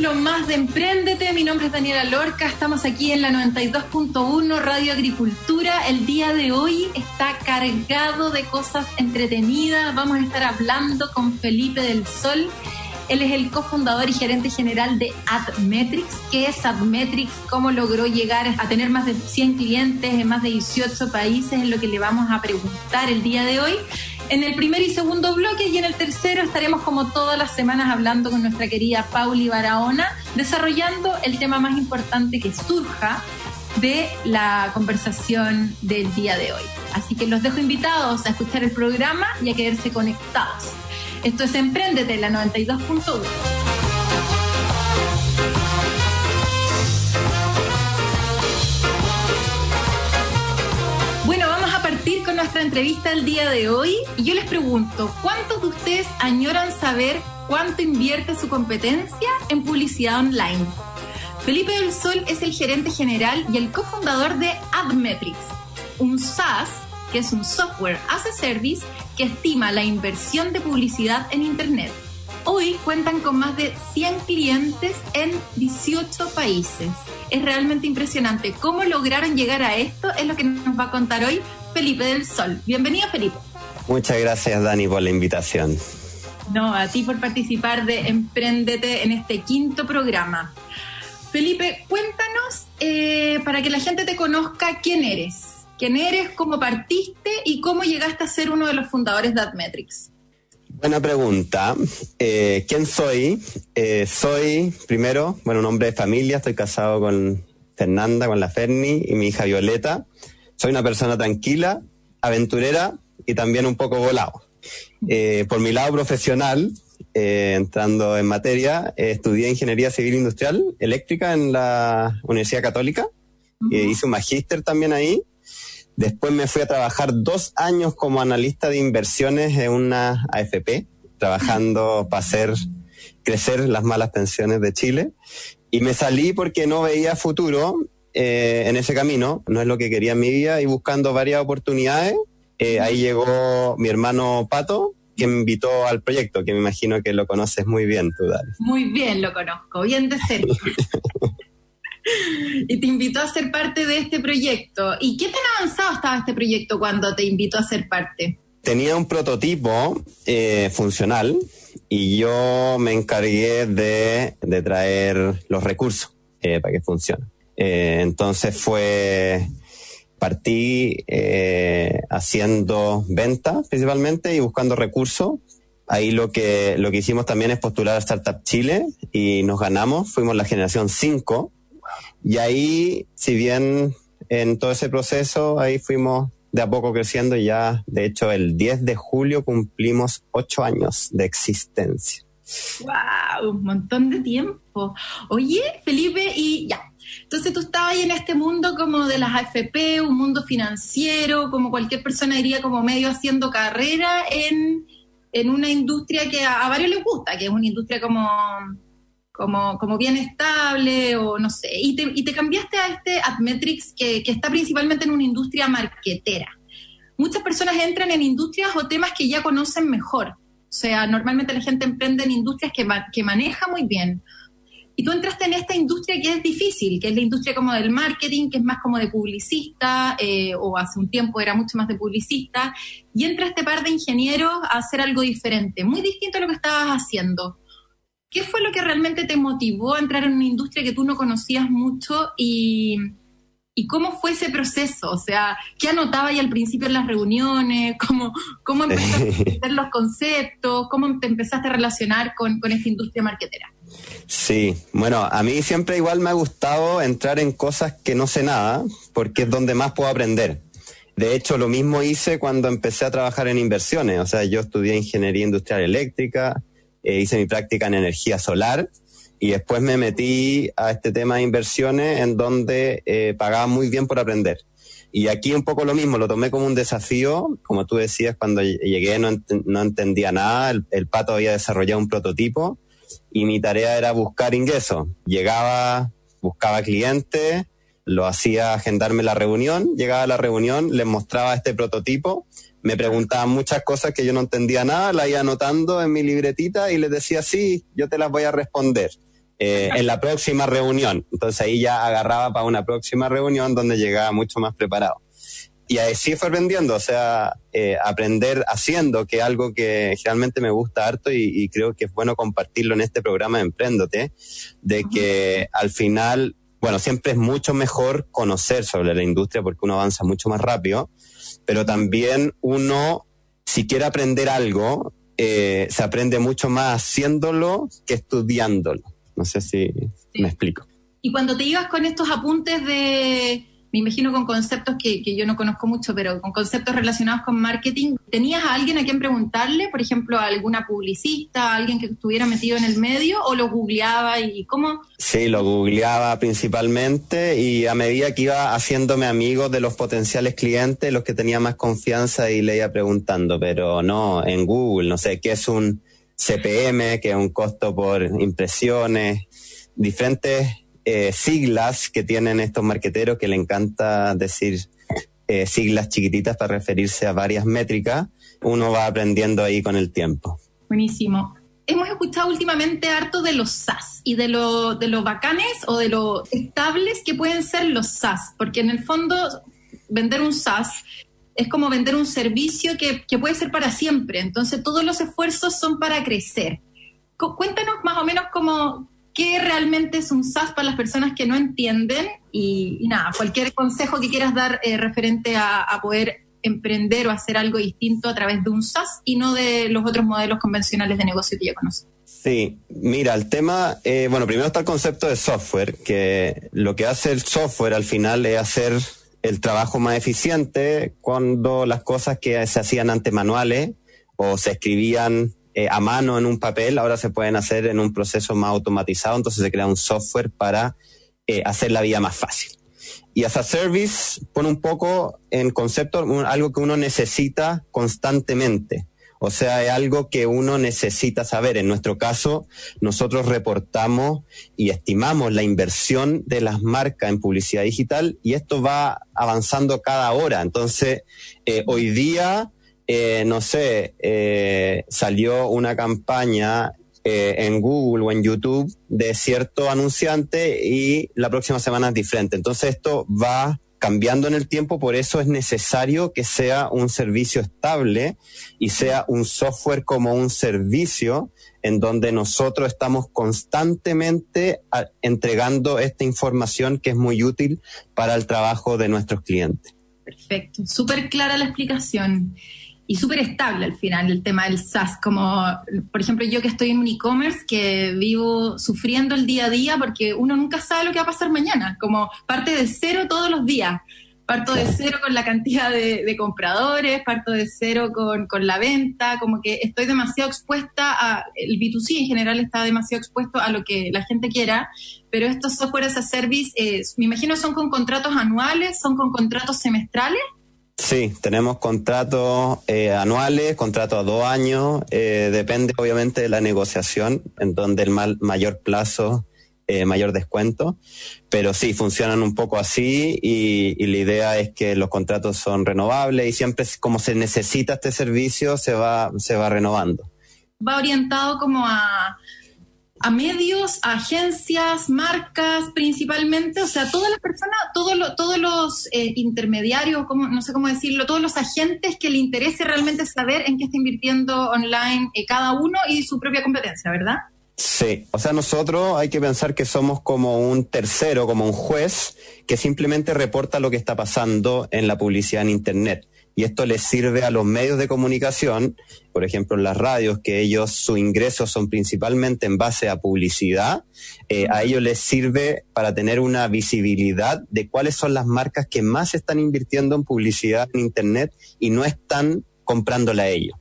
Capítulo más de Emprendete. Mi nombre es Daniela Lorca, estamos aquí en la 92.1 Radio Agricultura. El día de hoy está cargado de cosas entretenidas. Vamos a estar hablando con Felipe del Sol él es el cofundador y gerente general de AdMetrics. ¿Qué es AdMetrics? ¿Cómo logró llegar a tener más de 100 clientes en más de 18 países? Es lo que le vamos a preguntar el día de hoy. En el primer y segundo bloque y en el tercero estaremos como todas las semanas hablando con nuestra querida Pauli Barahona, desarrollando el tema más importante que surja de la conversación del día de hoy. Así que los dejo invitados a escuchar el programa y a quedarse conectados. Esto es Emprendete, la 92.1. Bueno, vamos a partir con nuestra entrevista el día de hoy. Y yo les pregunto, ¿cuántos de ustedes añoran saber cuánto invierte su competencia en publicidad online? Felipe del Sol es el gerente general y el cofundador de AdMetrics, un SaaS que es un software as a service que estima la inversión de publicidad en Internet. Hoy cuentan con más de 100 clientes en 18 países. Es realmente impresionante. ¿Cómo lograron llegar a esto? Es lo que nos va a contar hoy Felipe del Sol. Bienvenido, Felipe. Muchas gracias, Dani, por la invitación. No, a ti por participar de Emprendete en este quinto programa. Felipe, cuéntanos eh, para que la gente te conozca quién eres quién eres, cómo partiste y cómo llegaste a ser uno de los fundadores de AdMetrics. Buena pregunta. Eh, ¿Quién soy? Eh, soy, primero, bueno, un hombre de familia, estoy casado con Fernanda, con la Ferni y mi hija Violeta. Soy una persona tranquila, aventurera y también un poco volado. Eh, por mi lado profesional, entrando en materia, estudié Ingeniería Civil Industrial Eléctrica en la Universidad Católica. y hice un magíster también ahí Después me fui a trabajar dos años como analista de inversiones en una AFP, trabajando para hacer crecer las malas pensiones de Chile. Y me salí porque no veía futuro eh, en ese camino, no es lo que quería en mi vida, y buscando varias oportunidades. Eh, ahí llegó mi hermano Pato, que me invitó al proyecto, que me imagino que lo conoces muy bien tú, Dani. Muy bien lo conozco, bien de cerca. y te invitó a ser parte de este proyecto. ¿Y qué tan avanzado estaba este proyecto cuando te invitó a ser parte? Tenía un prototipo eh, funcional y yo me encargué de, traer los recursos eh, para que funcione. Eh, entonces fue, partí haciendo venta principalmente y buscando recursos Ahí lo que, lo que hicimos también es postular a Startup Chile y nos ganamos, fuimos la generación 5 y ahí, si bien en todo ese proceso, ahí fuimos de a poco creciendo y ya, de hecho, el 10 de julio cumplimos ocho años de existencia. ¡Wow! Un montón de tiempo. Oye, Felipe, y ya. Entonces tú estabas ahí en este mundo como de las AFP, un mundo financiero, como cualquier persona diría, como medio haciendo carrera en, en una industria que a varios les gusta, que es una industria como como, como bien estable o no sé, y te, y te cambiaste a este Admetrics que, que está principalmente en una industria marquetera. Muchas personas entran en industrias o temas que ya conocen mejor. O sea, normalmente la gente emprende en industrias que, que maneja muy bien. Y tú entraste en esta industria que es difícil, que es la industria como del marketing, que es más como de publicista, eh, o hace un tiempo era mucho más de publicista, y entra este par de ingenieros a hacer algo diferente, muy distinto a lo que estabas haciendo. ¿Qué fue lo que realmente te motivó a entrar en una industria que tú no conocías mucho y, cómo fue ese proceso? O sea, ¿qué anotabas al principio en las reuniones? ¿Cómo, cómo empezaste a entender los conceptos? ¿Cómo te empezaste a relacionar con, con esta industria marketera? Sí, bueno, a mí siempre igual me ha gustado entrar en cosas que no sé nada, porque es donde más puedo aprender. De hecho, lo mismo hice cuando empecé a trabajar en inversiones. O sea, yo estudié ingeniería industrial eléctrica, eh, hice mi práctica en energía solar Y después me metí a este tema de inversiones en donde eh, pagaba muy bien por aprender. Y aquí un poco lo mismo, lo tomé como un desafío. Como tú decías, cuando llegué no, no entendía nada. El, pato había desarrollado un prototipo y mi tarea era buscar ingresos. Llegaba, buscaba clientes, lo hacía agendarme la reunión, llegaba a la reunión, les mostraba este prototipo, me preguntaban muchas cosas que yo no entendía nada, la iba anotando en mi libretita y les decía, sí, yo te las voy a responder. Eh, en la próxima reunión. Entonces ahí ya agarraba para una próxima reunión donde llegaba mucho más preparado. Y así fue aprendiendo, o sea, eh, aprender haciendo, que es algo que realmente me gusta harto y, creo que es bueno compartirlo en este programa de Emprendete, de que al final, bueno, siempre es mucho mejor conocer sobre la industria porque uno avanza mucho más rápido, pero también uno, si quiere aprender algo, eh, se aprende mucho más haciéndolo que estudiándolo. No sé si me explico. Y cuando te ibas con estos apuntes de, me imagino con conceptos que, yo no conozco mucho, pero con conceptos relacionados con marketing, ¿tenías a alguien a quien preguntarle, por ejemplo, a alguna publicista, a alguien que estuviera metido en el medio, o lo googleaba y cómo? Sí, lo googleaba principalmente y a medida que iba haciéndome amigo de los potenciales clientes, los que tenía más confianza y le iba preguntando, pero no, en Google, no sé, ¿qué es un CPM, que es un costo por impresiones, diferentes eh, siglas que tienen estos marqueteros que le encanta decir eh, siglas chiquititas para referirse a varias métricas, uno va aprendiendo ahí con el tiempo. Buenísimo. Hemos escuchado últimamente harto de los SaaS y de lo, de los bacanes o de lo estables que pueden ser los SaaS, porque en el fondo vender un SaaS es como vender un servicio que, puede ser para siempre. Entonces todos los esfuerzos son para crecer. cuéntanos más o menos cómo, qué realmente es un SaaS para las personas que no entienden y, nada, cualquier consejo que quieras dar eh, referente a, poder emprender o hacer algo distinto a través de un SaaS y no de los otros modelos convencionales de negocio que ya conoces. Sí, mira, el tema, eh, bueno, primero está el concepto de software, que lo que hace el software al final es hacer el trabajo más eficiente cuando las cosas que se hacían antes manuales o se escribían eh, a mano en un papel, ahora se pueden hacer en un proceso más automatizado, entonces se crea un software para eh, hacer la vida más fácil. Y as a service pone un poco en concepto algo que uno necesita constantemente. O sea, es algo que uno necesita saber. En nuestro caso, nosotros reportamos y estimamos la inversión de las marcas en publicidad digital y esto va avanzando cada hora. Entonces, eh, hoy día, eh, no sé, eh, salió una campaña en Google o en YouTube de cierto anunciante y la próxima semana es diferente. Entonces, esto va cambiando en el tiempo, por eso es necesario que sea un servicio estable y sea un software como un servicio en donde nosotros estamos constantemente entregando esta información que es muy útil para el trabajo de nuestros clientes. Perfecto, súper clara la explicación y súper estable al final el tema del SaaS, como por ejemplo yo que estoy en un e-commerce que vivo sufriendo el día a día porque uno nunca sabe lo que va a pasar mañana, como parte de cero todos los días. Parto de cero con la cantidad de, compradores, parto de cero con, con, la venta, como que estoy demasiado expuesta a, el B2C en general está demasiado expuesto a lo que la gente quiera, pero estos software as a service, eh, me imagino son con contratos anuales, son con contratos semestrales. Sí, tenemos contratos eh, anuales, contratos a dos años, eh, depende obviamente de la negociación, en donde el mayor plazo, eh, mayor descuento, pero sí, funcionan un poco así y, y, la idea es que los contratos son renovables y siempre como se necesita este servicio se va, se va renovando. Va orientado como a a medios, agencias, marcas principalmente, o sea, todas las personas, todos todos los eh, intermediarios, como, no sé cómo decirlo, todos los agentes que le interese realmente saber en qué está invirtiendo online eh, cada uno y su propia competencia, ¿verdad? Sí, o sea, nosotros hay que pensar que somos como un tercero, como un juez, que simplemente reporta lo que está pasando en la publicidad en Internet y esto les sirve a los medios de comunicación, por ejemplo en las radios, que ellos su ingresos son principalmente en base a publicidad, eh, a ellos les sirve para tener una visibilidad de cuáles son las marcas que más están invirtiendo en publicidad en Internet y no están comprándola a ellos.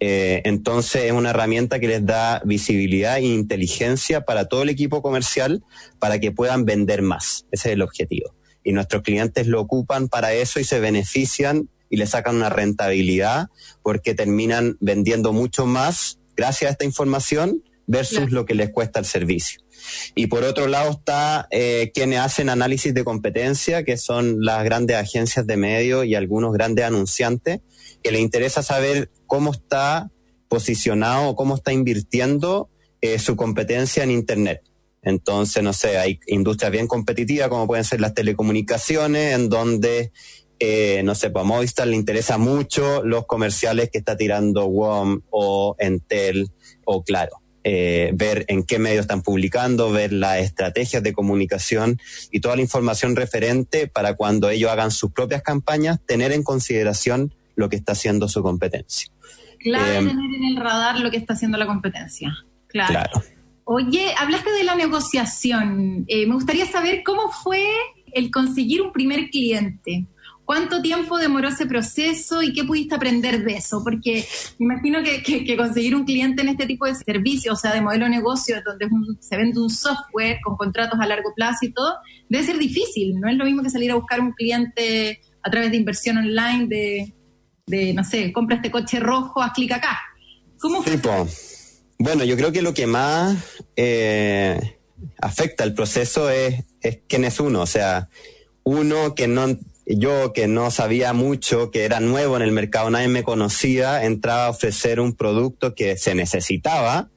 Eh, entonces es una herramienta que les da visibilidad e inteligencia para todo el equipo comercial para que puedan vender más. Ese es el objetivo. Y nuestros clientes lo ocupan para eso y se benefician y le sacan una rentabilidad porque terminan vendiendo mucho más gracias a esta información versus lo que les cuesta el servicio. Y por otro lado está eh, quienes hacen análisis de competencia, que son las grandes agencias de medios y algunos grandes anunciantes, que les interesa saber cómo está posicionado o cómo está invirtiendo eh, su competencia en Internet. Entonces, no sé, hay industrias bien competitivas como pueden ser las telecomunicaciones, en donde, eh, no sé, para pues Movistar le interesa mucho los comerciales que está tirando WOM o Entel o Claro. Eh, ver en qué medios están publicando, ver las estrategias de comunicación y toda la información referente para cuando ellos hagan sus propias campañas, tener en consideración lo que está haciendo su competencia. Claro, eh, tener en el radar lo que está haciendo la competencia. Claro. Oye, hablaste de la negociación. Eh, me gustaría saber cómo fue el conseguir un primer cliente. ¿Cuánto tiempo demoró ese proceso y qué pudiste aprender de eso? Porque me imagino que, conseguir un cliente en este tipo de servicio, o sea, de modelo de negocio, donde se vende un software con contratos a largo plazo y todo, debe ser difícil. No es lo mismo que salir a buscar un cliente a través de inversión online, de, no sé, compra este coche rojo, haz clic acá. ¿Cómo fue? Bueno, yo creo que lo que más eh, afecta el proceso es, es quién es uno. O sea, uno que no yo que no sabía mucho, que era nuevo en el mercado, nadie me conocía, entraba a ofrecer un producto que se necesitaba,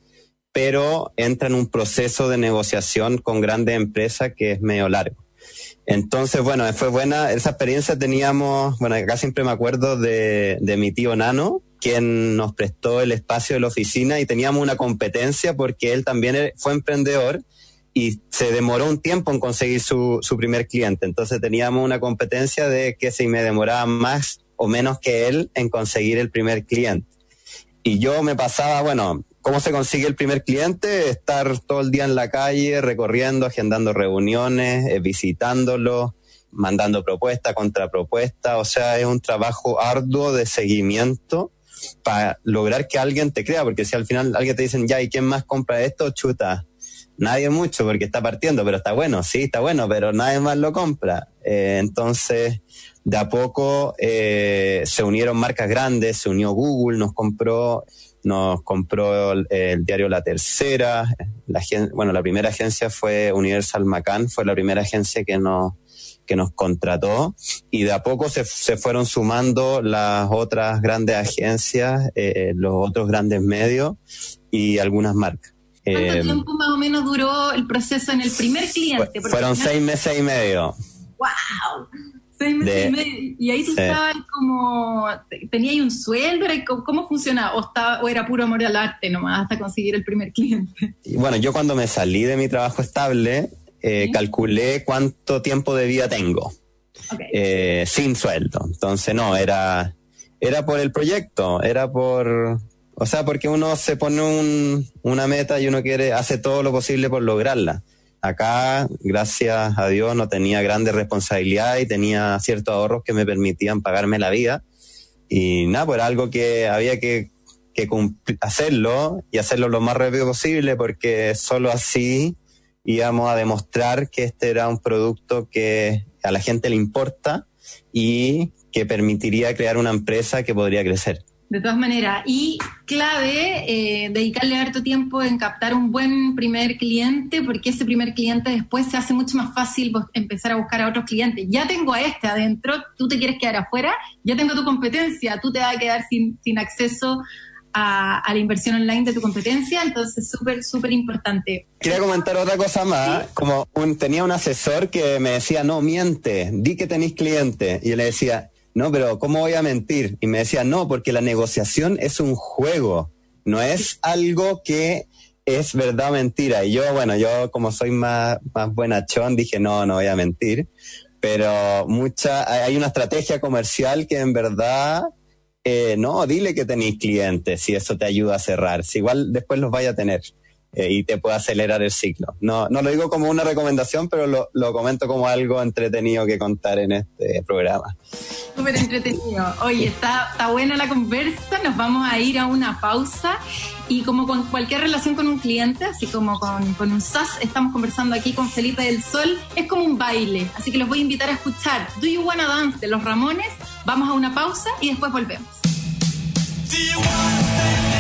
pero entra en un proceso de negociación con grandes empresas que es medio largo. Entonces, bueno, fue buena, esa experiencia teníamos, bueno, acá siempre me acuerdo de, de mi tío Nano, quien nos prestó el espacio de la oficina y teníamos una competencia porque él también fue emprendedor y se demoró un tiempo en conseguir su, su primer cliente. Entonces teníamos una competencia de que si me demoraba más o menos que él en conseguir el primer cliente. Y yo me pasaba, bueno, ¿cómo se consigue el primer cliente? Estar todo el día en la calle, recorriendo, agendando reuniones, eh, visitándolo, mandando propuesta, contrapropuesta. O sea, es un trabajo arduo de seguimiento para lograr que alguien te crea, porque si al final alguien te dicen, ya, ¿y quién más compra esto? Chuta, nadie mucho porque está partiendo, pero está bueno, sí, está bueno, pero nadie más lo compra. Eh, entonces, de a poco eh, se unieron marcas grandes, se unió Google, nos compró, nos compró el, diario La Tercera, la, bueno, la primera agencia fue Universal Macan, fue la primera agencia que nos que nos contrató y de a poco se, se fueron sumando las otras grandes agencias, eh, los otros grandes medios y algunas marcas. ¿Cuánto eh, tiempo más o menos duró el proceso en el primer cliente? fueron seis meses y medio. ¡Wow! Seis meses y medio. Y ahí tú estabas como, ¿tenías un sueldo? ¿Cómo, funcionaba? ¿O, estaba, ¿O era puro amor al arte nomás hasta conseguir el primer cliente? bueno, yo cuando me salí de mi trabajo estable, eh, calculé cuánto tiempo de vida tengo. Eh, sin sueldo. Entonces, no, era, era por el proyecto, era por, o sea, porque uno se pone un, una meta y uno quiere, hace todo lo posible por lograrla. Acá, gracias a Dios, no tenía grandes responsabilidades y tenía ciertos ahorros que me permitían pagarme la vida. Y nada, pues era algo que había que, que hacerlo y hacerlo lo más rápido posible porque solo así íbamos a demostrar que este era un producto que a la gente le importa y que permitiría crear una empresa que podría crecer. De todas maneras, y clave, eh, dedicarle harto tiempo en captar un buen primer cliente, porque ese primer cliente después se hace mucho más fácil empezar a buscar a otros clientes. Ya tengo a este adentro, tú te quieres quedar afuera, ya tengo tu competencia, tú te vas a quedar sin, sin acceso a, la inversión online de tu competencia, entonces súper, súper importante. Quería comentar otra cosa más, como tenía un asesor que me decía, no, miente, di que tenéis cliente, y yo le decía, no, pero ¿cómo voy a mentir? Y me decía, no, porque la negociación es un juego, no es algo que es verdad o mentira. Y yo, bueno, yo como soy más, más buenachón, dije, no, no voy a mentir. Pero mucha, hay una estrategia comercial que en verdad, eh, no, dile que tenéis clientes, si eso te ayuda a cerrar. Si igual después los vaya a tener. Eh, y te puede acelerar el ciclo. No, no lo digo como una recomendación, pero lo, lo comento como algo entretenido que contar en este programa. Súper entretenido. Oye, está, está buena la conversa, nos vamos a ir a una pausa y como con cualquier relación con un cliente, así como con, con un SAS, estamos conversando aquí con Felipe del Sol, es como un baile, así que los voy a invitar a escuchar Do You Wanna Dance de Los Ramones, vamos a una pausa y después volvemos. y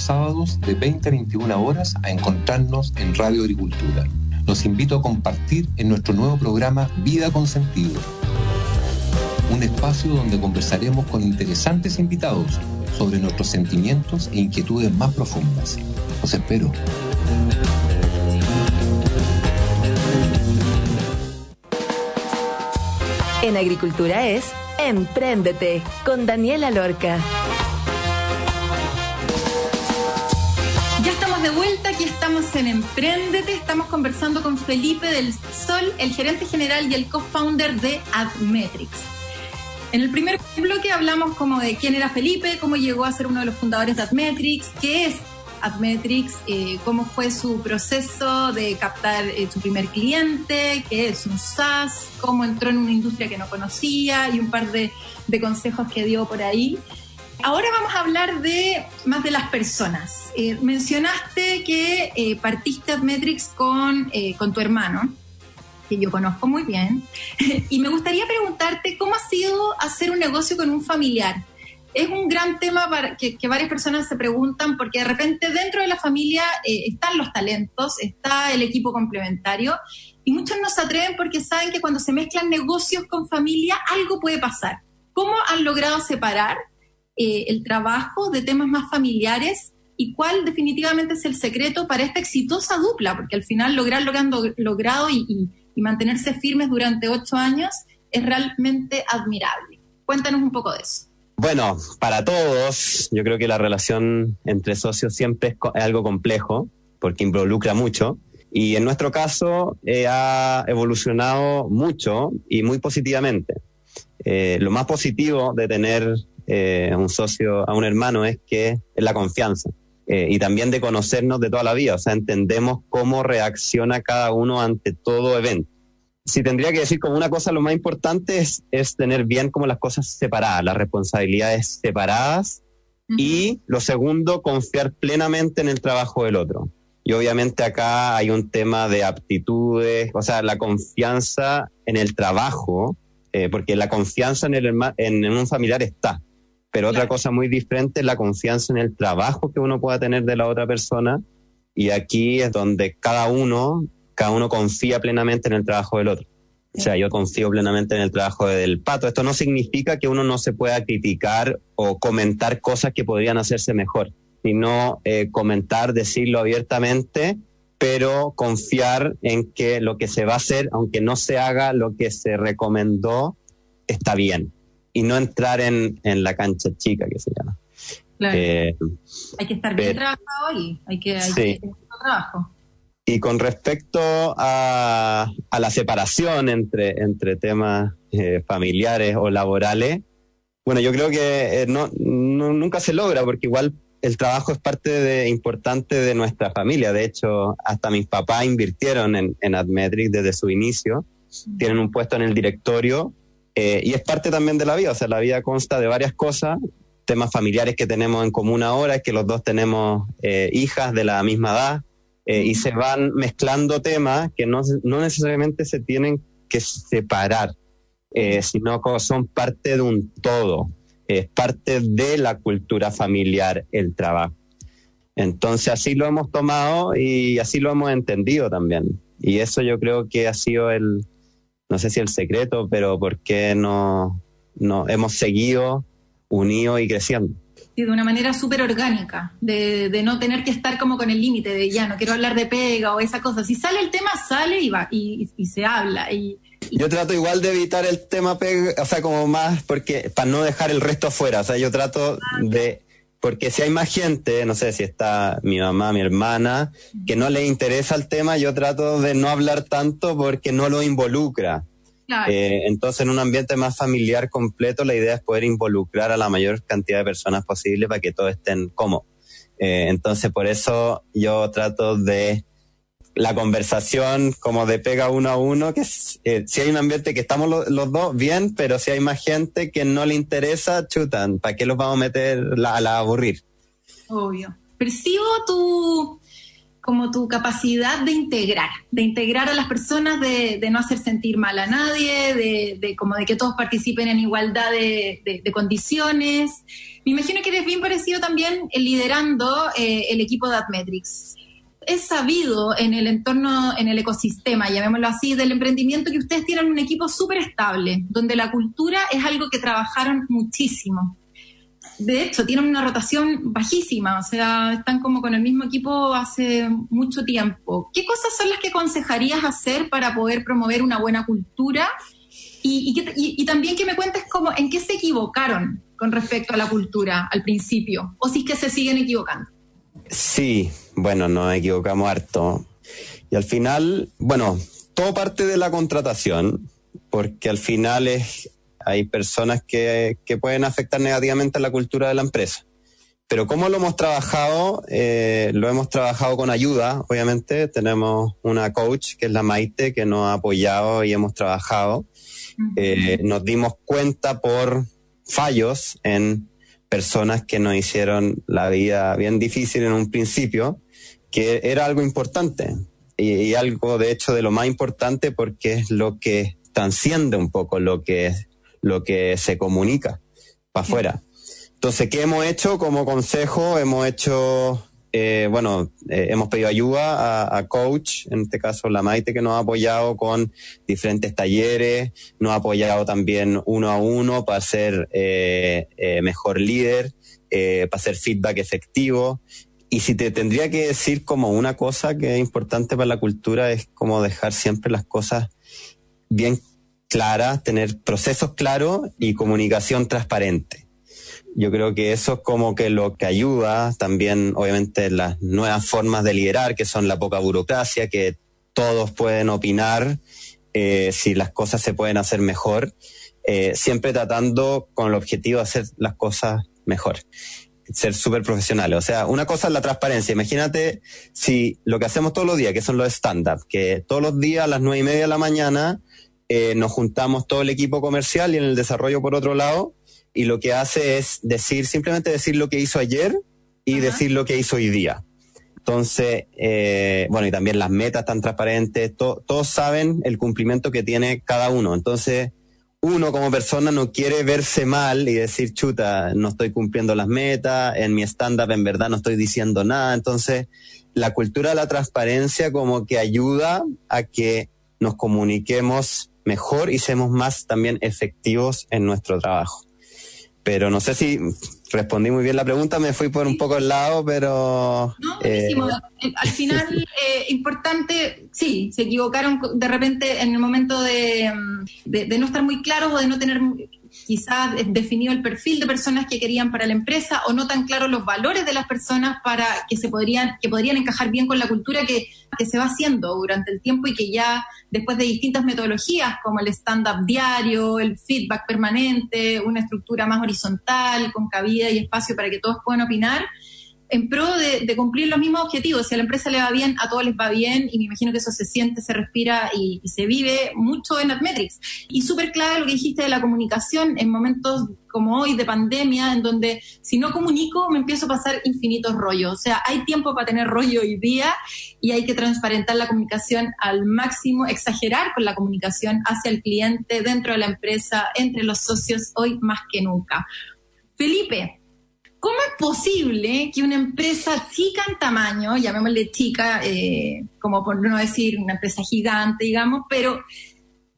sábados de 20 a 21 horas a encontrarnos en Radio Agricultura. Los invito a compartir en nuestro nuevo programa Vida con Sentido. Un espacio donde conversaremos con interesantes invitados sobre nuestros sentimientos e inquietudes más profundas. Los espero. En Agricultura es Empréndete con Daniela Lorca. Estamos en Emprendete, estamos conversando con Felipe del Sol, el gerente general y el co-founder de Admetrics. En el primer bloque hablamos como de quién era Felipe, cómo llegó a ser uno de los fundadores de Admetrics, qué es Admetrics, eh, cómo fue su proceso de captar eh, su primer cliente, qué es un SaaS, cómo entró en una industria que no conocía y un par de, de consejos que dio por ahí. Ahora vamos a hablar de más de las personas. Eh, mencionaste que eh, partiste Admetrics con, eh, con tu hermano, que yo conozco muy bien, y me gustaría preguntarte cómo ha sido hacer un negocio con un familiar. Es un gran tema para que, que varias personas se preguntan porque de repente dentro de la familia están los talentos, está el equipo complementario y muchos no se atreven porque saben que cuando se mezclan negocios con familia algo puede pasar. ¿Cómo han logrado separar eh, el trabajo de temas más familiares y cuál definitivamente es el secreto para esta exitosa dupla, porque al final lograr lo que han logrado y, mantenerse firmes durante ocho años es realmente admirable. Cuéntanos un poco de eso. Bueno, para todos, yo creo que la relación entre socios siempre es, algo complejo, porque involucra mucho. Y en nuestro caso eh, ha evolucionado mucho y muy positivamente. Eh, lo más positivo de tener eh, a un socio, a un hermano, es que es la confianza. Eh, y también de conocernos de toda la vida, o sea, entendemos cómo reacciona cada uno ante todo evento. Si tendría que decir como una cosa, lo más importante es, es tener bien como las cosas separadas, las responsabilidades separadas y lo segundo, confiar plenamente en el trabajo del otro. Y obviamente acá hay un tema de aptitudes, o sea, la confianza en el trabajo, eh, porque la confianza en, el, en un familiar está. Pero otra cosa muy diferente es la confianza en el trabajo que uno pueda tener de la otra persona. Y aquí es donde cada uno, cada uno confía plenamente en el trabajo del otro. O sea, yo confío plenamente en el trabajo del pato. Esto no significa que uno no se pueda criticar o comentar cosas que podrían hacerse mejor, sino eh, comentar, decirlo abiertamente, pero confiar en que lo que se va a hacer, aunque no se haga lo que se recomendó, está bien. Y no entrar en, en la cancha chica, que se llama. Eh, hay que estar bien trabajado ahí, hay que, hay que tener trabajo. Y con respecto a, a, la separación entre, entre temas eh, familiares o laborales, bueno, yo creo que eh, no, nunca se logra porque igual el trabajo es parte de, importante de nuestra familia. De hecho, hasta mis papás invirtieron en, en Admetric desde su inicio. Tienen un puesto en el directorio eh, y es parte también de la vida. O sea, la vida consta de varias cosas temas familiares que tenemos en común ahora es que los dos tenemos eh, hijas de la misma edad eh, y se van mezclando temas que no, no necesariamente se tienen que separar, sino que son parte de un todo, es parte de la cultura familiar el trabajo. Entonces así lo hemos tomado y así lo hemos entendido también. Y eso yo creo que ha sido el, no sé si el secreto, pero porque no, no hemos seguido unido y creciendo. Y de una manera súper orgánica, de, de, no tener que estar como con el límite de ya no quiero hablar de pega o esa cosa. Si sale el tema, sale y va, y, y se habla. Y, y, Yo trato igual de evitar el tema pega, o sea, como más, porque para no dejar el resto afuera. O sea, yo trato ah, de, porque si hay más gente, no sé si está mi mamá, mi hermana, que no le interesa el tema, yo trato de no hablar tanto porque no lo involucra. Eh, entonces, en un ambiente más familiar completo, la idea es poder involucrar a la mayor cantidad de personas posible para que todos estén cómodos. Eh, entonces, por eso yo trato de la conversación como de pega uno a uno, que eh, si hay un ambiente que estamos los dos, bien, pero si hay más gente que no le interesa, chutan, ¿para qué los vamos a meter a la aburrir? Obvio. Percibo tu como tu capacidad de integrar, de integrar a las personas, de, de no hacer sentir mal a nadie, de, de, como de que todos participen en igualdad de, condiciones. Me imagino que eres bien parecido también liderando eh, el equipo de Admetrics. Es sabido en el entorno, en el ecosistema, llamémoslo así, del emprendimiento que ustedes tienen un equipo súper estable, donde la cultura es algo que trabajaron muchísimo de hecho, tienen una rotación bajísima, o sea, están como con el mismo equipo hace mucho tiempo. ¿Qué cosas son las que aconsejarías hacer para poder promover una buena cultura? Y, y, y, también que me cuentes cómo, en qué se equivocaron con respecto a la cultura al principio, o si es que se siguen equivocando. Sí, bueno, nos equivocamos harto. Y al final, bueno, todo parte de la contratación, porque al final es hay personas que, que pueden afectar negativamente a la cultura de la empresa. Pero ¿cómo lo hemos trabajado? Eh, lo hemos trabajado con ayuda, obviamente. Tenemos una coach que es la Maite, que nos ha apoyado y hemos trabajado. Eh, nos dimos cuenta por fallos en personas que nos hicieron la vida bien difícil en un principio, que era algo importante. Y, y algo, de hecho, de lo más importante porque es lo que transciende un poco lo que es lo que se comunica para afuera. Entonces, ¿qué hemos hecho como consejo? Hemos hecho, eh, bueno, eh, hemos pedido ayuda a, a, coach, en este caso la Maite, que nos ha apoyado con diferentes talleres, nos ha apoyado también uno a uno para ser eh, eh mejor líder, eh, para hacer feedback efectivo. Y si te tendría que decir como una cosa que es importante para la cultura es como dejar siempre las cosas bien clara, tener procesos claros y comunicación transparente. Yo creo que eso es como que lo que ayuda también, obviamente, las nuevas formas de liderar, que son la poca burocracia, que todos pueden opinar eh, si las cosas se pueden hacer mejor, eh, siempre tratando con el objetivo de hacer las cosas mejor ser súper profesionales. O sea, una cosa es la transparencia. Imagínate si lo que hacemos todos los días, que son los stand-up, que todos los días a las nueve y media de la mañana eh, nos juntamos todo el equipo comercial y en el desarrollo por otro lado, y lo que hace es decir, simplemente decir lo que hizo ayer y Ajá. decir lo que hizo hoy día. Entonces, eh, bueno, y también las metas tan transparentes, to todos saben el cumplimiento que tiene cada uno. Entonces, uno como persona no quiere verse mal y decir, chuta, no estoy cumpliendo las metas, en mi stand-up en verdad no estoy diciendo nada. Entonces, la cultura de la transparencia como que ayuda a que nos comuniquemos mejor y seamos más también efectivos en nuestro trabajo. Pero no sé si respondí muy bien la pregunta, me fui por un poco al lado, pero... No, eh, Al final, eh, importante, sí, se equivocaron de repente en el momento de, de, no estar muy claros o de no tener quizás definido el perfil de personas que querían para la empresa o no tan claros los valores de las personas para que se podrían, que podrían encajar bien con la cultura que, que se va haciendo durante el tiempo y que ya después de distintas metodologías como el stand-up diario, el feedback permanente, una estructura más horizontal, con cabida y espacio para que todos puedan opinar, en pro de, cumplir los mismos objetivos. Si a la empresa le va bien, a todos les va bien y me imagino que eso se siente, se respira y, se vive mucho en AdMetrics. Y súper clave lo que dijiste de la comunicación en momentos como hoy de pandemia, en donde si no comunico me empiezo a pasar infinitos rollos. O sea, hay tiempo para tener rollo hoy día y hay que transparentar la comunicación al máximo, exagerar con la comunicación hacia el cliente, dentro de la empresa, entre los socios, hoy más que nunca. Felipe, ¿Cómo es posible que una empresa chica en tamaño, llamémosle chica, eh, como por no decir una empresa gigante, digamos, pero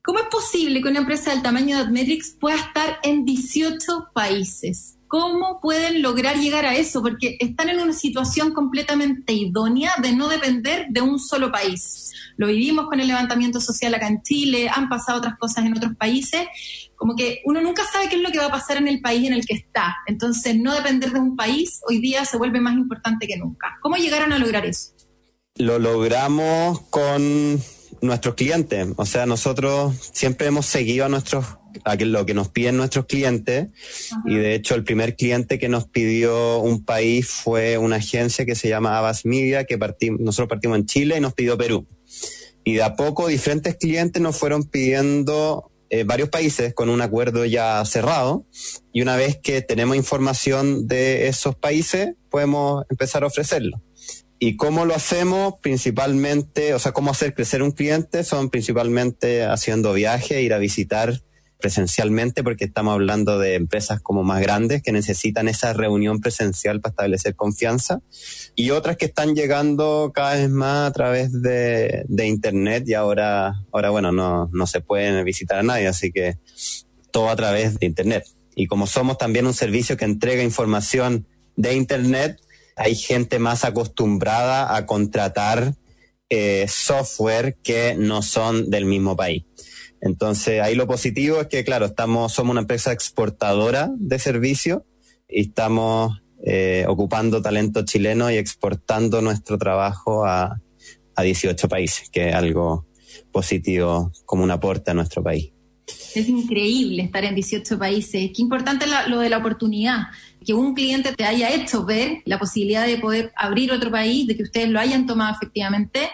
¿cómo es posible que una empresa del tamaño de Admetrics pueda estar en 18 países? ¿Cómo pueden lograr llegar a eso? Porque están en una situación completamente idónea de no depender de un solo país. Lo vivimos con el levantamiento social acá en Chile, han pasado otras cosas en otros países, como que uno nunca sabe qué es lo que va a pasar en el país en el que está. Entonces, no depender de un país hoy día se vuelve más importante que nunca. ¿Cómo llegaron a lograr eso? Lo logramos con nuestros clientes. O sea, nosotros siempre hemos seguido a nuestros a lo que nos piden nuestros clientes y de hecho el primer cliente que nos pidió un país fue una agencia que se llama Abbas Media que partimos, nosotros partimos en Chile y nos pidió Perú. Y de a poco diferentes clientes nos fueron pidiendo eh, varios países con un acuerdo ya cerrado y una vez que tenemos información de esos países podemos empezar a ofrecerlo. ¿Y cómo lo hacemos? Principalmente, o sea, cómo hacer crecer un cliente son principalmente haciendo viajes, ir a visitar presencialmente porque estamos hablando de empresas como más grandes que necesitan esa reunión presencial para establecer confianza y otras que están llegando cada vez más a través de, internet y ahora, ahora bueno, no, no se pueden visitar a nadie, así que todo a través de internet. Y como somos también un servicio que entrega información de internet, hay gente más acostumbrada a contratar eh, software que no son del mismo país. Entonces, ahí lo positivo es que, claro, estamos, somos una empresa exportadora de servicios y estamos eh, ocupando talento chileno y exportando nuestro trabajo a, a 18 países, que es algo positivo como un aporte a nuestro país. Es increíble estar en 18 países. Qué importante lo de la oportunidad, que un cliente te haya hecho ver la posibilidad de poder abrir otro país, de que ustedes lo hayan tomado efectivamente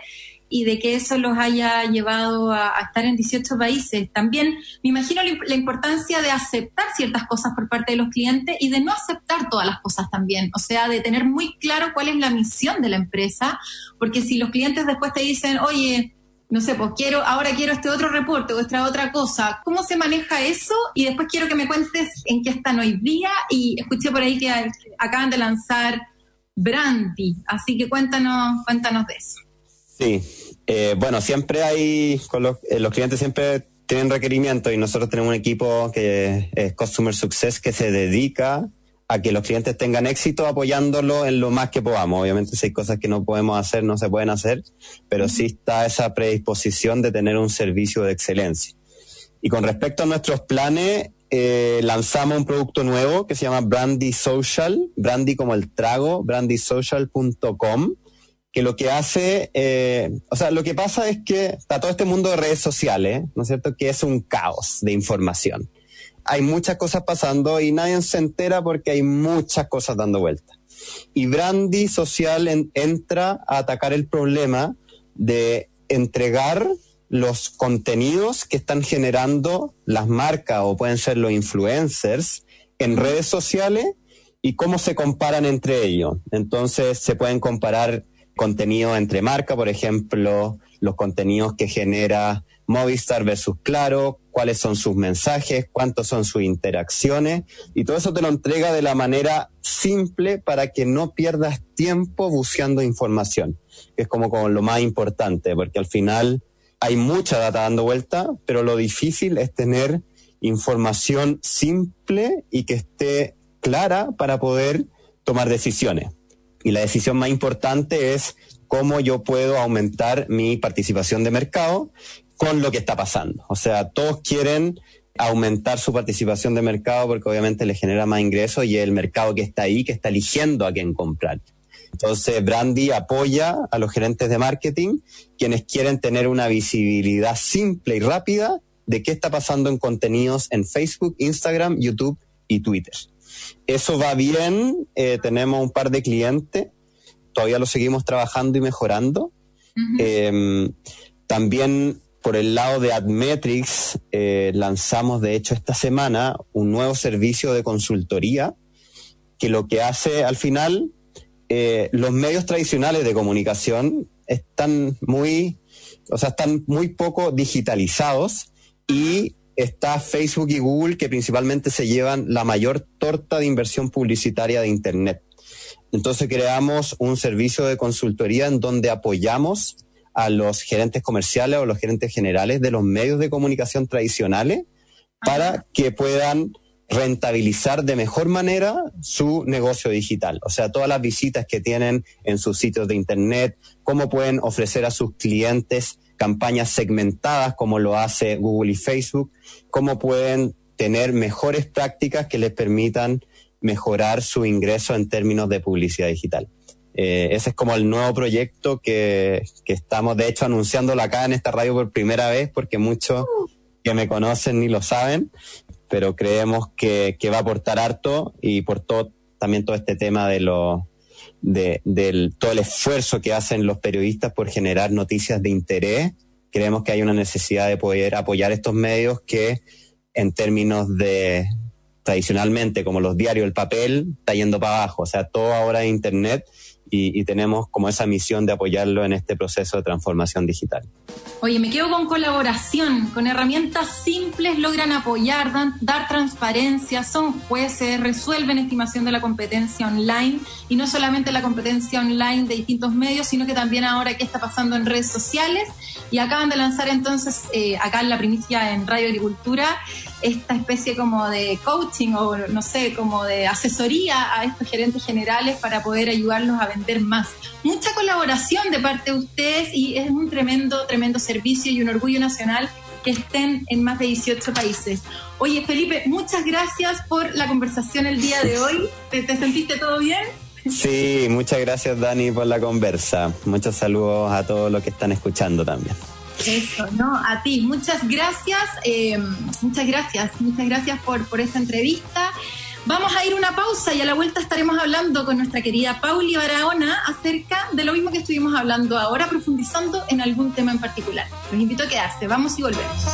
y de que eso los haya llevado a, estar en 18 países. También me imagino la, importancia de aceptar ciertas cosas por parte de los clientes y de no aceptar todas las cosas también. O sea, de tener muy claro cuál es la misión de la empresa, porque si los clientes después te dicen, oye, no sé, pues quiero, ahora quiero este otro reporte o esta otra cosa. ¿Cómo se maneja eso? Y después quiero que me cuentes en qué están hoy día. Y escuché por ahí que acaban de lanzar Brandy. Así que cuéntanos, cuéntanos de eso. Sí, eh, bueno, siempre hay, con los, eh, los clientes siempre tienen requerimientos y nosotros tenemos un equipo que es Customer Success que se dedica a que los clientes tengan éxito apoyándolo en lo más que podamos. Obviamente si hay cosas que no podemos hacer, no se pueden hacer, pero sí está esa predisposición de tener un servicio de excelencia. Y con respecto a nuestros planes, eh, lanzamos un producto nuevo que se llama Brandy Social, Brandy como el trago, brandysocial.com que lo que hace, eh, o sea, lo que pasa es que está todo este mundo de redes sociales, ¿no es cierto?, que es un caos de información. Hay muchas cosas pasando y nadie se entera porque hay muchas cosas dando vuelta. Y Brandy Social entra a atacar el problema de entregar los contenidos que están generando las marcas o pueden ser los influencers en redes sociales y cómo se comparan entre ellos. Entonces se pueden comparar contenido entre marca, por ejemplo, los contenidos que genera Movistar versus Claro, cuáles son sus mensajes, cuántos son sus interacciones, y todo eso te lo entrega de la manera simple para que no pierdas tiempo buscando información, que es como lo más importante, porque al final hay mucha data dando vuelta, pero lo difícil es tener información simple y que esté clara para poder tomar decisiones. Y la decisión más importante es cómo yo puedo aumentar mi participación de mercado con lo que está pasando. O sea, todos quieren aumentar su participación de mercado porque obviamente le genera más ingresos y el mercado que está ahí, que está eligiendo a quién comprar. Entonces, Brandy apoya a los gerentes de marketing, quienes quieren tener una visibilidad simple y rápida de qué está pasando en contenidos en Facebook, Instagram, YouTube y Twitter. Eso va bien, eh, tenemos un par de clientes, todavía lo seguimos trabajando y mejorando. Em, también por el lado de Admetrics, eh, lanzamos de hecho esta semana un nuevo servicio de consultoría que lo que hace al final, eh, los medios tradicionales de comunicación están muy, o sea, están muy poco digitalizados y está Facebook y Google que principalmente se llevan la mayor torta de inversión publicitaria de Internet. Entonces creamos un servicio de consultoría en donde apoyamos a los gerentes comerciales o los gerentes generales de los medios de comunicación tradicionales para que puedan rentabilizar de mejor manera su negocio digital. O sea, todas las visitas que tienen en sus sitios de Internet, cómo pueden ofrecer a sus clientes campañas segmentadas como lo hace Google y Facebook, cómo pueden tener mejores prácticas que les permitan mejorar su ingreso en términos de publicidad digital. Eh, ese es como el nuevo proyecto que, estamos, de hecho, anunciándolo acá en esta radio por primera vez, porque muchos que me conocen ni lo saben, pero creemos que, va a aportar harto y por todo, también todo este tema de lo, de, del todo el esfuerzo que hacen los periodistas por generar noticias de interés, creemos que hay una necesidad de poder apoyar estos medios que en términos de tradicionalmente como los diarios, el papel, está yendo para abajo. O sea, todo ahora es Internet y, tenemos como esa misión de apoyarlo en este proceso de transformación digital. Oye, me quedo con colaboración, con herramientas simples logran apoyar, dar transparencia, son jueces, resuelven estimación de la competencia online y no solamente la competencia online de distintos medios, sino que también ahora qué está pasando en redes sociales y acaban de lanzar entonces eh, acá en la primicia en Radio Agricultura esta especie como de coaching o no sé, como de asesoría a estos gerentes generales para poder ayudarlos a vender más. Mucha colaboración de parte de ustedes y es un tremendo, tremendo servicio y un orgullo nacional que estén en más de 18 países. Oye, Felipe, muchas gracias por la conversación el día de hoy. ¿Te, sentiste todo bien? Sí, muchas gracias Dani por la conversa. Muchos saludos a todos los que están escuchando también. Eso, no, a ti, muchas gracias, eh, muchas gracias, muchas gracias por, por esta entrevista. Vamos a ir una pausa y a la vuelta estaremos hablando con nuestra querida Pauli Barahona acerca de lo mismo que estuvimos hablando ahora, profundizando en algún tema en particular. Los invito a quedarse, vamos y volvemos.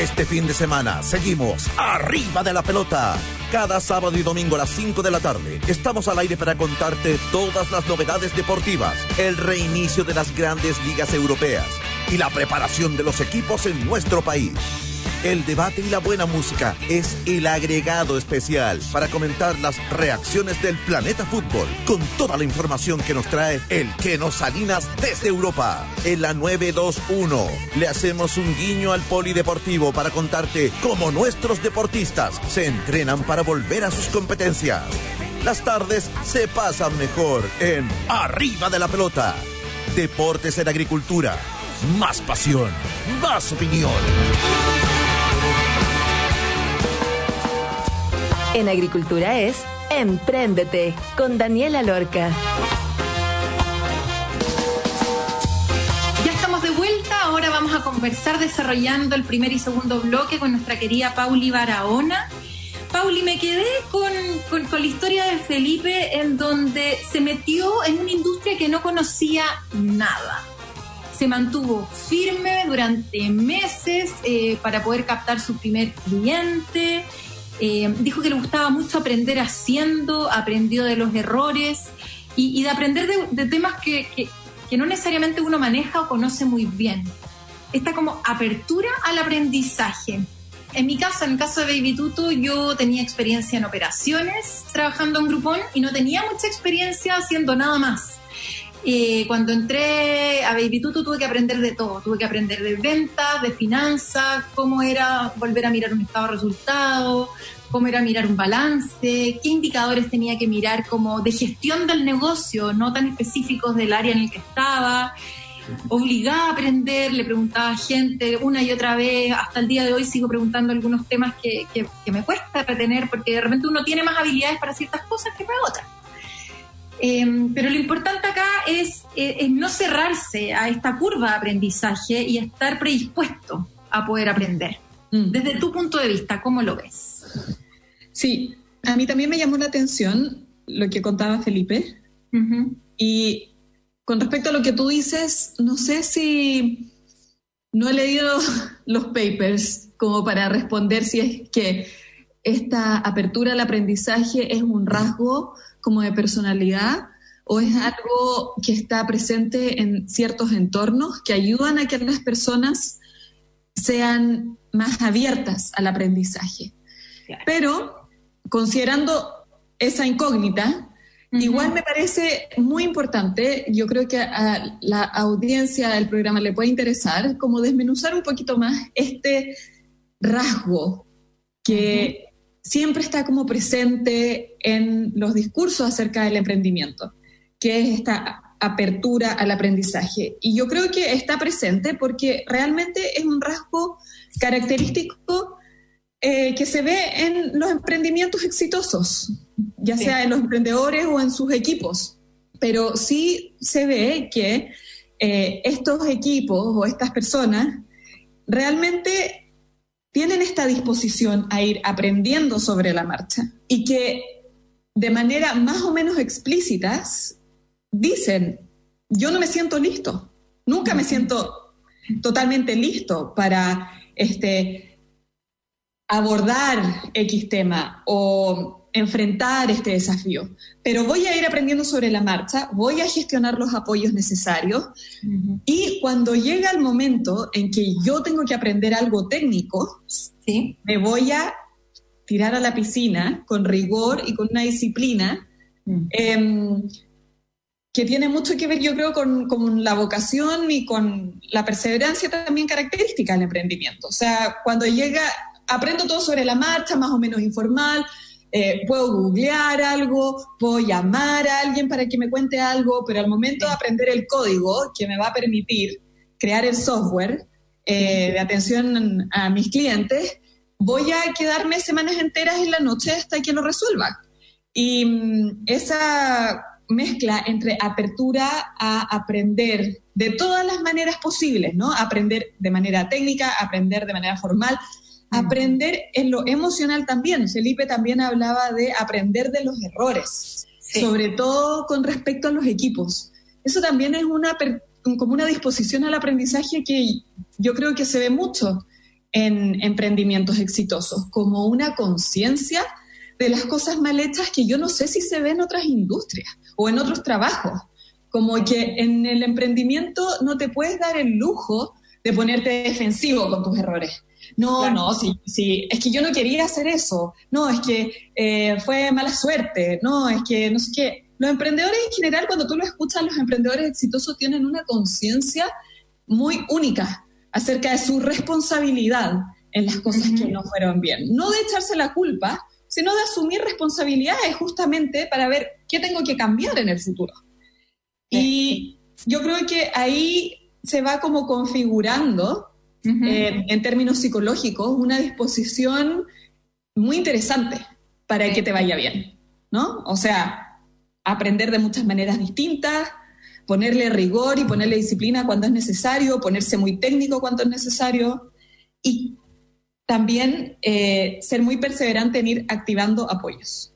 Este fin de semana seguimos arriba de la pelota. Cada sábado y domingo a las 5 de la tarde estamos al aire para contarte todas las novedades deportivas, el reinicio de las grandes ligas europeas y la preparación de los equipos en nuestro país. El debate y la buena música es el agregado especial para comentar las reacciones del planeta fútbol con toda la información que nos trae el que nos Salinas desde Europa. En la 921 le hacemos un guiño al polideportivo para contarte cómo nuestros deportistas se entrenan para volver a sus competencias. Las tardes se pasan mejor en Arriba de la Pelota. Deportes en Agricultura. Más pasión, más opinión. En Agricultura es Empréndete con Daniela Lorca. Ya estamos de vuelta, ahora vamos a conversar desarrollando el primer y segundo bloque con nuestra querida Pauli Barahona. Pauli, me quedé con, con, la historia de Felipe en donde se metió en una industria que no conocía nada se mantuvo firme durante meses eh, para poder captar su primer cliente, eh, dijo que le gustaba mucho aprender haciendo, aprendió de los errores y, de aprender de, temas que, no necesariamente uno maneja o conoce muy bien. Esta como apertura al aprendizaje. en mi caso, en el caso de Baby Tutu, yo tenía experiencia en operaciones trabajando en Groupon y no tenía mucha experiencia haciendo nada más. Eh, cuando entré a Baby Tutu tuve que aprender de todo, tuve que aprender de ventas, de finanzas, cómo era volver a mirar un estado de resultados, cómo era mirar un balance, qué indicadores tenía que mirar como de gestión del negocio, no tan específicos del área en el que estaba. Obligada a aprender, le preguntaba a gente una y otra vez, hasta el día de hoy sigo preguntando algunos temas que, que, me cuesta retener porque de repente uno tiene más habilidades para ciertas cosas que para otras. Eh, pero lo importante acá es, eh, es, no cerrarse a esta curva de aprendizaje y estar predispuesto a poder aprender. Mm. Desde tu punto de vista, ¿cómo lo ves? Sí, a mí también me llamó la atención lo que contaba Felipe. Uh -huh. Y con respecto a lo que tú dices, no sé si no he leído los papers como para responder si es que esta apertura al aprendizaje es un rasgo como de personalidad o es algo que está presente en ciertos entornos que ayudan a que las personas sean más abiertas al aprendizaje. Claro. Pero considerando esa incógnita, uh -huh. igual me parece muy importante, yo creo que a la audiencia del programa le puede interesar, como desmenuzar un poquito más este rasgo que... Siempre está como presente en los discursos acerca del emprendimiento, que es esta apertura al aprendizaje. Y yo creo que está presente porque realmente es un rasgo característico eh, que se ve en los emprendimientos exitosos, ya sí. sea en los emprendedores o en sus equipos. Pero sí se ve que eh, estos equipos o estas personas realmente tienen esta disposición a ir aprendiendo sobre la marcha y que de manera más o menos explícitas dicen, yo no me siento listo, nunca me siento totalmente listo para este, abordar X tema o enfrentar este desafío, pero voy a ir aprendiendo sobre la marcha, voy a gestionar los apoyos necesarios uh -huh. y cuando llega el momento en que yo tengo que aprender algo técnico, ¿Sí? me voy a tirar a la piscina con rigor y con una disciplina uh -huh. eh, que tiene mucho que ver, yo creo, con, con, la vocación y con la perseverancia también característica del emprendimiento. O sea, cuando llega, aprendo todo sobre la marcha, más o menos informal, eh, puedo googlear algo, puedo llamar a alguien para que me cuente algo, pero al momento de aprender el código que me va a permitir crear el software eh, de atención a mis clientes, voy a quedarme semanas enteras en la noche hasta que lo resuelva. Y mm, esa mezcla entre apertura a aprender de todas las maneras posibles, ¿no? Aprender de manera técnica, aprender de manera formal, Aprender en lo emocional también. Felipe también hablaba de aprender de los errores, sí. sobre todo con respecto a los equipos. Eso también es una, como una disposición al aprendizaje que yo creo que se ve mucho en emprendimientos exitosos, como una conciencia de las cosas mal hechas que yo no sé si se ve en otras industrias o en otros trabajos. Como que en el emprendimiento no te puedes dar el lujo de ponerte defensivo con tus errores no, claro. no, sí, sí, es que yo no quería hacer eso, no, es que eh, fue mala suerte, no, es que no sé qué. Los emprendedores en general, cuando tú lo escuchas, los emprendedores exitosos tienen una conciencia muy única acerca de su responsabilidad en las cosas uh -huh. que no fueron bien. No de echarse la culpa, sino de asumir responsabilidades justamente para ver qué tengo que cambiar en el futuro. Sí. Y yo creo que ahí se va como configurando Uh -huh. eh, en términos psicológicos, una disposición muy interesante para que te vaya bien, ¿no? O sea, aprender de muchas maneras distintas, ponerle rigor y ponerle disciplina cuando es necesario, ponerse muy técnico cuando es necesario y también eh, ser muy perseverante en ir activando apoyos.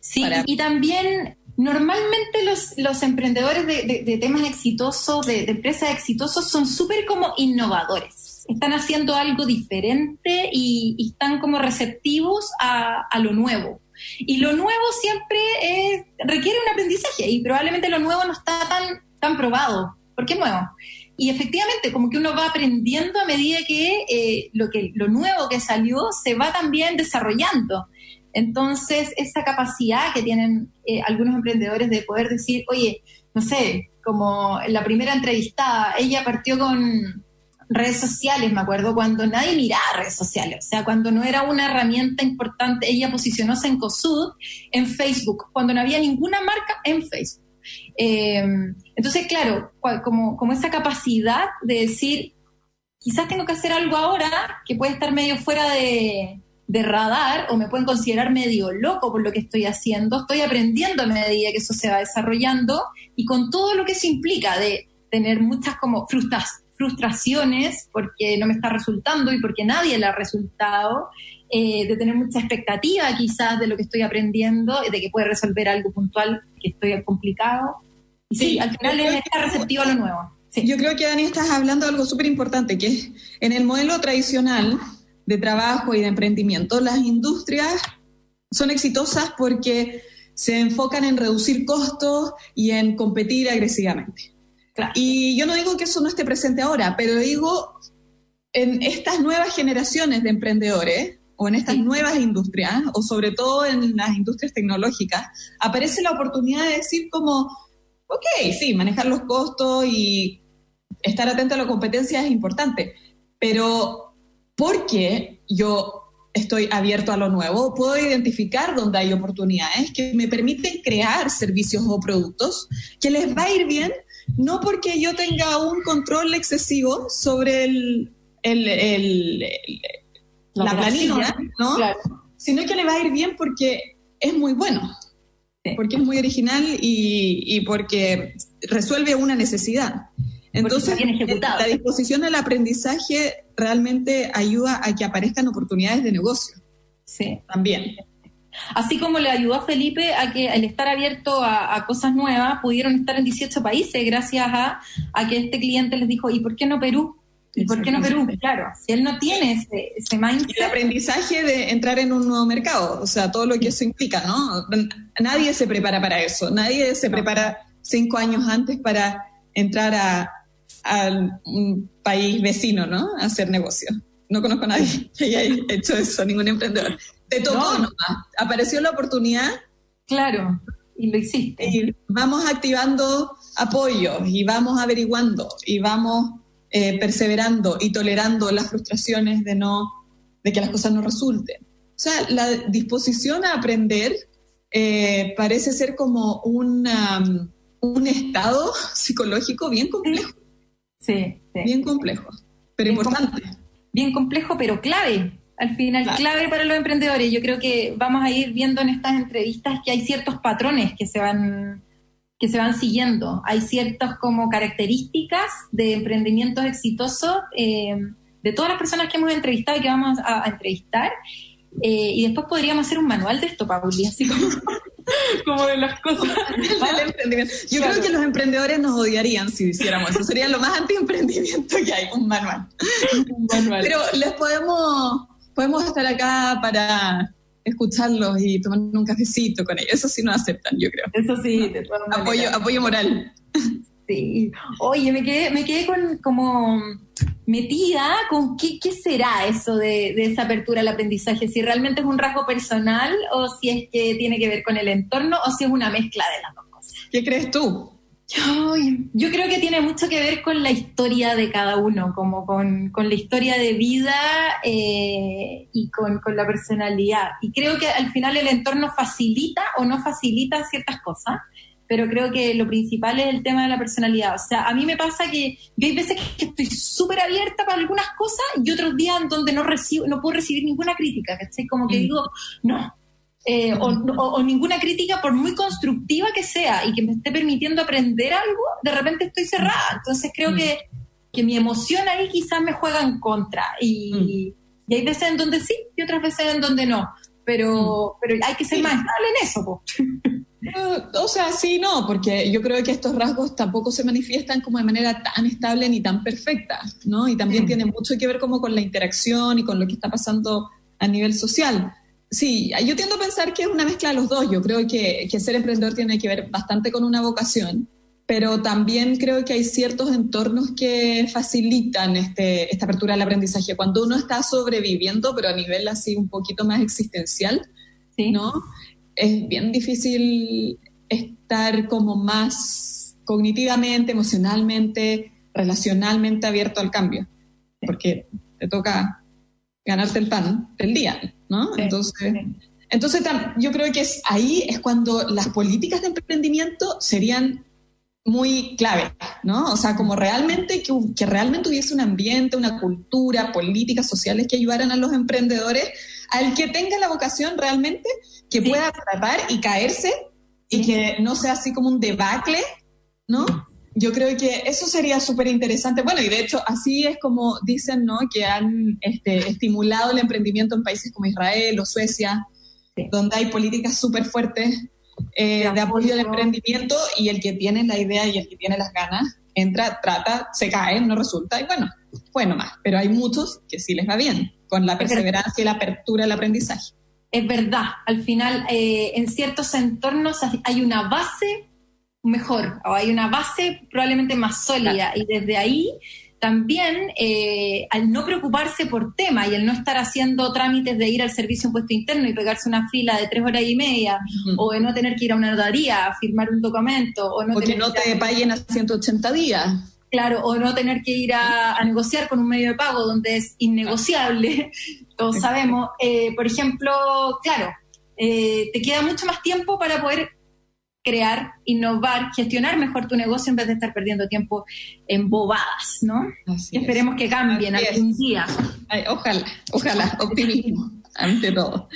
Sí, para... y también normalmente los, emprendedores de, temas exitosos, de, empresas exitosos, son súper como innovadores. Están haciendo algo diferente y, y están como receptivos a, lo nuevo. Y lo nuevo siempre requiere un aprendizaje y probablemente lo nuevo no está tan, probado, porque es nuevo. y efectivamente como que uno va aprendiendo a medida que, eh, lo nuevo que salió se va también desarrollando. Entonces, esa capacidad que tienen eh, algunos emprendedores de poder decir, oye, no sé, como en la primera entrevistada, ella partió con redes sociales, me acuerdo, cuando nadie miraba redes sociales, o sea, cuando no era una herramienta importante, ella posicionó Sencosud en Facebook, cuando no había ninguna marca en Facebook. Eh, entonces, claro, como, como esa capacidad de decir, quizás tengo que hacer algo ahora que puede estar medio fuera de, de radar o me pueden considerar medio loco por lo que estoy haciendo, estoy aprendiendo a medida que eso se va desarrollando y con todo lo que eso implica de tener muchas como frustraciones porque no me está resultando y porque nadie le ha resultado, eh, de tener mucha expectativa quizás de lo que estoy aprendiendo, de que puede resolver algo puntual que estoy complicado. Y sí, al final es estar receptivo a lo nuevo. Yo creo que Dani estás hablando de algo súper importante, que es en el modelo tradicional de trabajo y de emprendimiento, las industrias son exitosas porque se enfocan en reducir costos y en competir agresivamente. Y yo no digo que eso no esté presente ahora, pero digo, en estas nuevas generaciones de emprendedores o en estas nuevas industrias, o sobre todo en las industrias tecnológicas, aparece la oportunidad de decir como, ok, sí, manejar los costos y estar atento a la competencia es importante, pero porque yo estoy abierto a lo nuevo, puedo identificar dónde hay oportunidades que me permiten crear servicios o productos que les va a ir bien, no porque yo tenga un control excesivo sobre el, la, planilla, ¿no? sino que le va a ir bien porque es muy bueno, porque es muy original y, y porque resuelve una necesidad. Entonces, la disposición al aprendizaje realmente ayuda a que aparezcan oportunidades de negocio. Sí. También. Así como le ayudó a Felipe a que al estar abierto a, cosas nuevas pudieron estar en 18 países gracias a, que este cliente les dijo, ¿y por qué no Perú? ¿Y por qué no Perú? Claro, si él no tiene ese, ese mindset. El aprendizaje de entrar en un nuevo mercado, o sea, todo lo que eso implica, ¿no? Nadie se prepara para eso, nadie se prepara cinco años antes para entrar a, a un país vecino, ¿no? A hacer negocio. No conozco a nadie que haya hecho eso, ningún emprendedor. Te tocó nomás. Apareció la oportunidad. Claro, y lo hiciste. Y vamos activando apoyos y vamos averiguando y vamos eh, perseverando y tolerando las frustraciones de no, de que las cosas no resulten. O sea, la disposición a aprender eh, parece ser como una, un estado psicológico bien complejo. Sí, Bien complejo, pero importante. bien complejo, pero clave. Al final, clave para los emprendedores. Yo creo que vamos a ir viendo en estas entrevistas que hay ciertos patrones que se van que se van siguiendo. Hay ciertas como características de emprendimientos exitosos eh, de todas las personas que hemos entrevistado y que vamos a, entrevistar. Eh, y después podríamos hacer un manual de esto, Pauli, así como como de las cosas. Yo creo que los emprendedores nos odiarían si hiciéramos eso. Sería lo más anti-emprendimiento que hay, un manual. un manual. Pero les podemos, podemos estar acá para escucharlos y tomar un cafecito con ellos. Eso sí nos aceptan, yo creo. Eso sí, apoyo, apoyo moral. Sí. Oye, me quedé, me quedé con como metida con qué, qué será eso de, de, esa apertura al aprendizaje, si realmente es un rasgo personal o si es que tiene que ver con el entorno o si es una mezcla de las dos cosas. ¿Qué crees tú? Yo, yo creo que tiene mucho que ver con la historia de cada uno, como con, con la historia de vida eh, y con, con la personalidad. Y creo que al final el entorno facilita o no facilita ciertas cosas pero creo que lo principal es el tema de la personalidad. O sea, a mí me pasa que yo hay veces que estoy súper abierta para algunas cosas y otros días donde no recibo, no puedo recibir ninguna crítica, ¿cachai? Como que mm. digo, no. Eh, o, ninguna crítica, por muy constructiva que sea y que me esté permitiendo aprender algo, de repente estoy cerrada. Entonces creo mm. que, que mi emoción ahí quizás me juega en contra. Y, mm. y hay veces en donde sí y otras veces en donde no. Pero, pero hay que ser más estable en eso. Po. o sea, sí, no, porque yo creo que estos rasgos tampoco se manifiestan como de manera tan estable ni tan perfecta, ¿no? Y también tiene mucho que ver como con la interacción y con lo que está pasando a nivel social. Sí, yo tiendo a pensar que es una mezcla de los dos. Yo creo que, que ser emprendedor tiene que ver bastante con una vocación, pero también creo que hay ciertos entornos que facilitan este, esta apertura al aprendizaje. Cuando uno está sobreviviendo, pero a nivel así un poquito más existencial, ¿no? Es bien difícil estar como más cognitivamente, emocionalmente, relacionalmente abierto al cambio, porque te toca ganarte el pan del día, ¿no? Entonces, entonces yo creo que es, ahí es cuando las políticas de emprendimiento serían muy clave, ¿no? O sea, como realmente que, que, realmente hubiese un ambiente, una cultura, políticas sociales que ayudaran a los emprendedores, al que tenga la vocación realmente, que pueda tratar y caerse y que no sea así como un debacle, ¿no? Yo creo que eso sería súper interesante. Bueno, y de hecho así es como dicen, ¿no? Que han este, estimulado el emprendimiento en países como Israel o Suecia, donde hay políticas súper fuertes eh, de apoyo al emprendimiento y el que tiene la idea y el que tiene las ganas entra, trata, se cae, no resulta y bueno, fue nomás. Pero hay muchos que sí les va bien con la perseverancia y la apertura al aprendizaje. Es verdad, al final eh, en ciertos entornos hay una base mejor o hay una base probablemente más sólida y desde ahí también eh, al no preocuparse por tema y al no estar haciendo trámites de ir al servicio impuesto interno y pegarse una fila de tres horas y media, o de no tener que ir a una notaría a firmar un documento, o no que no te paguen a 180 días. Claro, o no tener que ir a, negociar con un medio de pago donde es innegociable, todos sabemos. Eh, por ejemplo, claro, eh, te queda mucho más tiempo para poder crear, innovar, gestionar mejor tu negocio en vez de estar perdiendo tiempo en bobadas, ¿no? esperemos que cambien algún día. ojalá, ojalá, optimismo ante todo.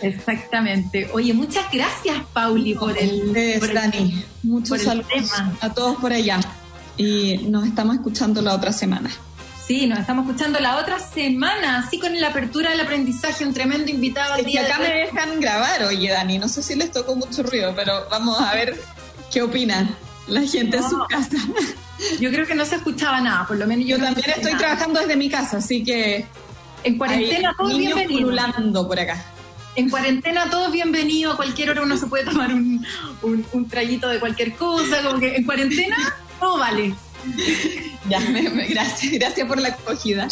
Exactamente. Oye, muchas gracias, Pauli, por el, Dani. Muchos saludos a todos por allá. Y nos estamos escuchando la otra semana. Sí, nos estamos escuchando la otra semana, así con la apertura del aprendizaje, un tremendo invitado al día. acá me dejan grabar, oye, Dani, no sé si les tocó mucho ruido, pero vamos a ver qué opinan la gente en su casa. Yo creo que no se escuchaba nada, por lo menos yo, también estoy trabajando desde mi casa, así que en cuarentena todos bienvenidos. por acá. En cuarentena todos bienvenidos, a cualquier hora uno se puede tomar un, un, un traguito de cualquier cosa, como que en cuarentena todo vale. Ya, gracias, gracias por la acogida.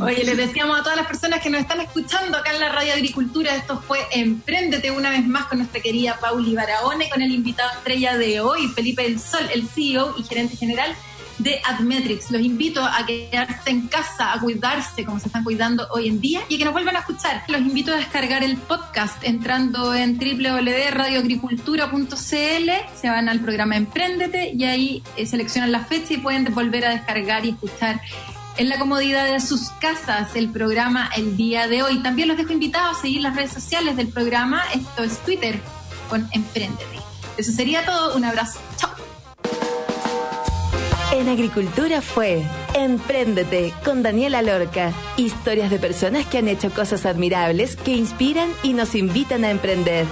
Oye, les decíamos a todas las personas que nos están escuchando acá en la Radio Agricultura, esto fue Emprendete una vez más con nuestra querida Pauli Barahone, con el invitado estrella de hoy, Felipe del Sol, el CEO y gerente general de Admetrics. Los invito a quedarse en casa, a cuidarse como se están cuidando hoy en día y a que nos vuelvan a escuchar. Los invito a descargar el podcast entrando en www.radioagricultura.cl, se van al programa Emprendete y ahí eh, seleccionan la fecha y pueden volver a descargar y escuchar en la comodidad de sus casas el programa el día de hoy. También los dejo invitados a seguir las redes sociales del programa. Esto es Twitter con Emprendete. Eso sería todo. Un abrazo. Chao. En Agricultura fue Empréndete con Daniela Lorca. Historias de personas que han hecho cosas admirables que inspiran y nos invitan a emprender.